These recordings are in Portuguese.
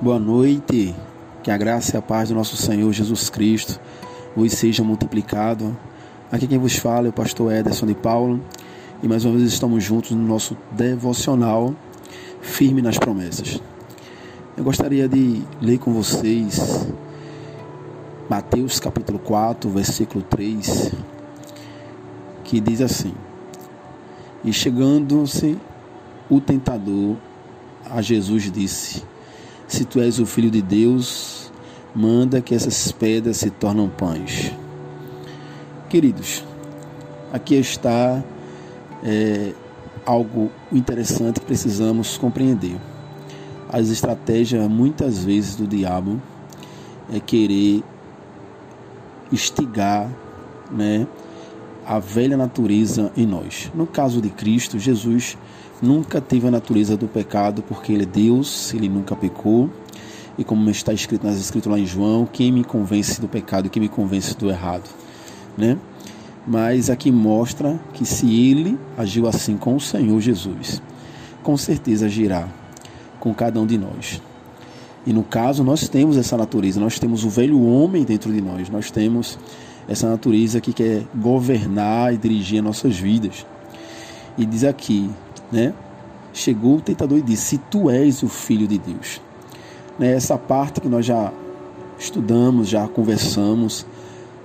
Boa noite, que a graça e a paz do nosso Senhor Jesus Cristo hoje seja multiplicado. Aqui quem vos fala é o pastor Ederson de Paulo e mais uma vez estamos juntos no nosso devocional Firme nas Promessas. Eu gostaria de ler com vocês Mateus capítulo 4, versículo 3, que diz assim: E chegando-se o tentador a Jesus disse: Se tu és o filho de Deus, manda que essas pedras se tornem pães. Queridos, aqui está é, algo interessante que precisamos compreender. As estratégias, muitas vezes, do diabo é querer instigar né, a velha natureza em nós. No caso de Cristo, Jesus nunca teve a natureza do pecado, porque ele é Deus, ele nunca pecou. E como está escrito nas escritas lá em João, quem me convence do pecado, quem me convence do errado, né? Mas aqui mostra que se ele agiu assim com o Senhor Jesus, com certeza agirá com cada um de nós. E no caso, nós temos essa natureza, nós temos o velho homem dentro de nós, nós temos essa natureza que quer governar e dirigir as nossas vidas. E diz aqui né? Chegou o tentador e disse: Se tu és o filho de Deus. Né? Essa parte que nós já estudamos, já conversamos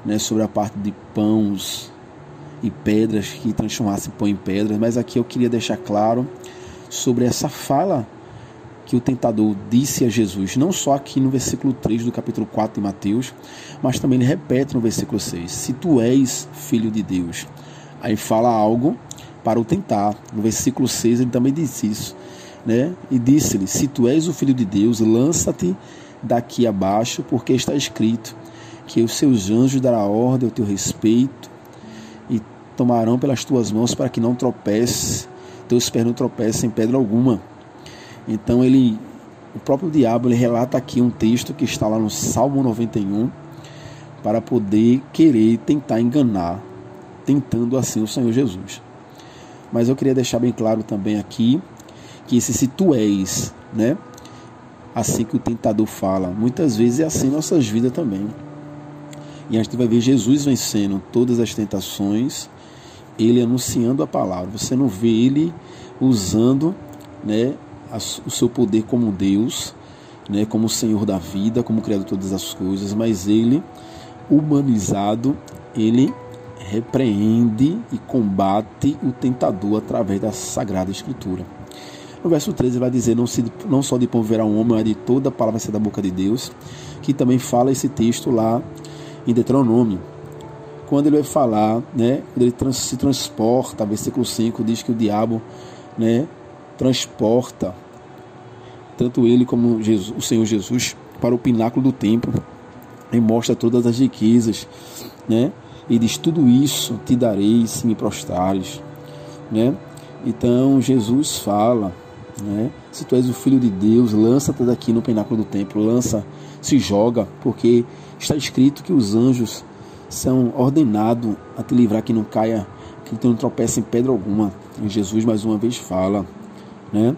né, sobre a parte de pães e pedras que transformassem pão em pedras, mas aqui eu queria deixar claro sobre essa fala que o tentador disse a Jesus, não só aqui no versículo 3 do capítulo 4 de Mateus, mas também ele repete no versículo 6: Se tu és filho de Deus. Aí fala algo para o tentar. No versículo 6 ele também disse isso. Né? E disse-lhe: Se tu és o filho de Deus, lança-te daqui abaixo, porque está escrito que os seus anjos dará ordem ao teu respeito e tomarão pelas tuas mãos para que não tropece, teus pés não tropecem em pedra alguma. Então ele, o próprio diabo, ele relata aqui um texto que está lá no Salmo 91 para poder querer tentar enganar, tentando assim o Senhor Jesus. Mas eu queria deixar bem claro também aqui que esse se tu és, né? Assim que o tentador fala, muitas vezes é assim nossas vidas também. E a gente vai ver Jesus vencendo todas as tentações, ele anunciando a palavra. Você não vê ele usando, né, o seu poder como Deus, né, como Senhor da vida, como Criador de todas as coisas, mas ele humanizado, ele repreende e combate o tentador através da Sagrada Escritura. No verso 13 ele vai dizer, não, se, não só de pão verá um homem, mas de toda a palavra ser da boca de Deus, que também fala esse texto lá em Deuteronômio. Quando ele vai falar, né, ele trans, se transporta, versículo 5 diz que o diabo né, transporta tanto ele como Jesus, o Senhor Jesus para o pináculo do templo e mostra todas as riquezas, né? e diz: Tudo isso te darei se me prostrares. Né? Então Jesus fala: né? Se tu és o filho de Deus, lança-te daqui no pináculo do templo, lança, se joga, porque está escrito que os anjos são ordenados a te livrar que não caia, que tu não tropece em pedra alguma. E Jesus mais uma vez fala, né?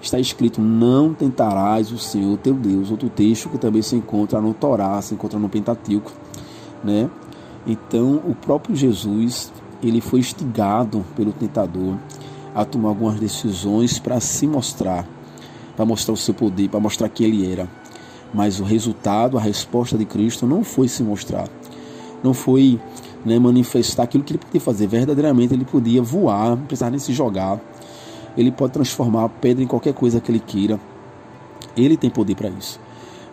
Está escrito: Não tentarás o Senhor teu Deus. Outro texto que também se encontra no Torá, se encontra no Pentateuco, né? Então, o próprio Jesus, ele foi instigado pelo tentador a tomar algumas decisões para se mostrar, para mostrar o seu poder, para mostrar quem ele era. Mas o resultado, a resposta de Cristo não foi se mostrar, não foi né, manifestar aquilo que ele podia fazer. Verdadeiramente ele podia voar, não precisava nem se jogar. Ele pode transformar a pedra em qualquer coisa que ele queira. Ele tem poder para isso.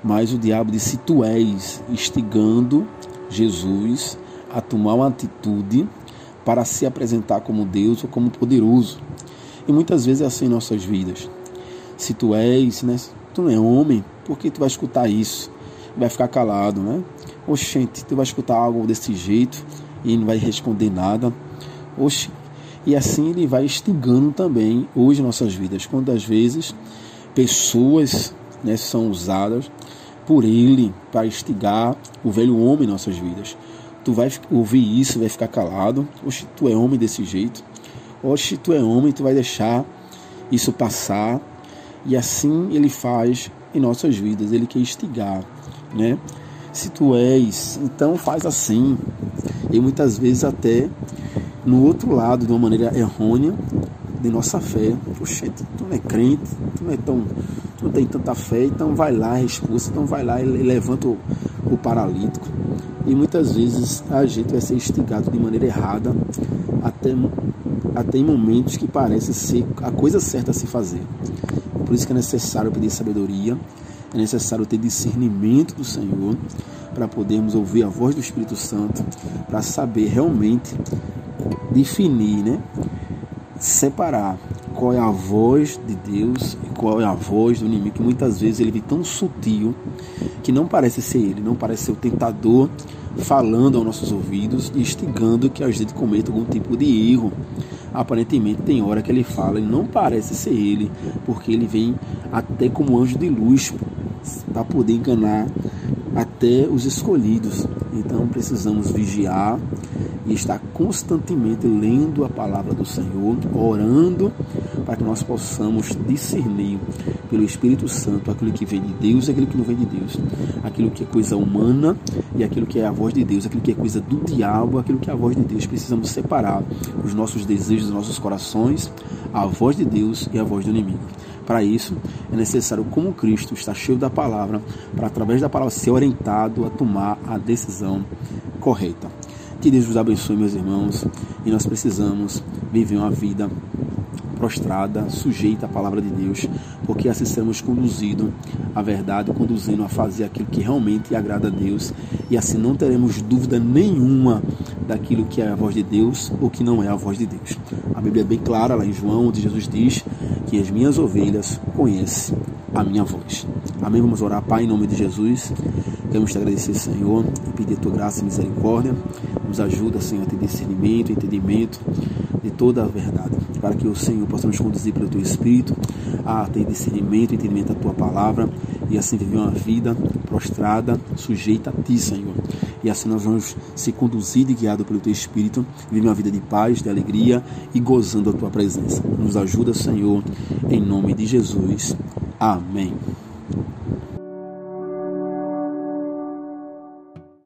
Mas o diabo disse: Tu és instigando Jesus a tomar uma atitude para se apresentar como Deus ou como poderoso. E muitas vezes é assim em nossas vidas. Se tu és, né, tu não é homem, por que tu vai escutar isso? Vai ficar calado, né? Oxente, tu vai escutar algo desse jeito e não vai responder nada. Oxe, e assim ele vai instigando também hoje nossas vidas. Quantas vezes pessoas né, são usadas por ele para instigar o velho homem em nossas vidas. Tu vai ouvir isso, vai ficar calado. Oxe, tu é homem desse jeito. Oxe, tu é homem, tu vai deixar isso passar. E assim ele faz em nossas vidas, Ele quer instigar, né? Se tu és, então faz assim. E muitas vezes até no outro lado, de uma maneira errônea, de nossa fé. Oxente, tu não é crente, tu não é tão. Tu não tem tanta fé, então vai lá, expulsa, então vai lá e levanta o, o paralítico. E muitas vezes a gente vai ser instigado de maneira errada, até, até em momentos que parece ser a coisa certa a se fazer. Por isso que é necessário pedir sabedoria, é necessário ter discernimento do Senhor para podermos ouvir a voz do Espírito Santo, para saber realmente definir, né? separar qual é a voz de Deus e qual é a voz do inimigo, que muitas vezes ele vem tão sutil que não parece ser ele, não parece ser o tentador falando aos nossos ouvidos e instigando que a gente cometa algum tipo de erro. Aparentemente tem hora que ele fala e não parece ser ele, porque ele vem até como anjo de luz para poder enganar até os escolhidos. Então precisamos vigiar e estar constantemente lendo a palavra do Senhor, orando para que nós possamos discernir pelo Espírito Santo aquilo que vem de Deus e aquilo que não vem de Deus, aquilo que é coisa humana e aquilo que é a voz de Deus, aquilo que é coisa do diabo, aquilo que é a voz de Deus. Precisamos separar os nossos desejos dos nossos corações, a voz de Deus e a voz do inimigo. Para isso, é necessário, como Cristo está cheio da palavra, para através da palavra ser orientado a tomar a decisão correta. Que Deus vos abençoe, meus irmãos, e nós precisamos viver uma vida prostrada, sujeita à palavra de Deus, porque assim seremos conduzidos à verdade, conduzindo a fazer aquilo que realmente agrada a Deus, e assim não teremos dúvida nenhuma daquilo que é a voz de Deus ou que não é a voz de Deus. A Bíblia é bem clara lá em João, onde Jesus diz que as minhas ovelhas conhecem a minha voz. Amém? Vamos orar, Pai, em nome de Jesus. Queremos te agradecer, Senhor, e pedir a tua graça e misericórdia. Nos ajuda, Senhor, a ter discernimento, entendimento de toda a verdade, para que o Senhor possa nos conduzir pelo teu Espírito a ter discernimento, entendimento da tua palavra e assim viver uma vida prostrada, sujeita a ti, Senhor. E assim nós vamos ser conduzidos e guiados pelo teu Espírito, viver uma vida de paz, de alegria e gozando a tua presença. Nos ajuda, Senhor, em nome de Jesus. Amém.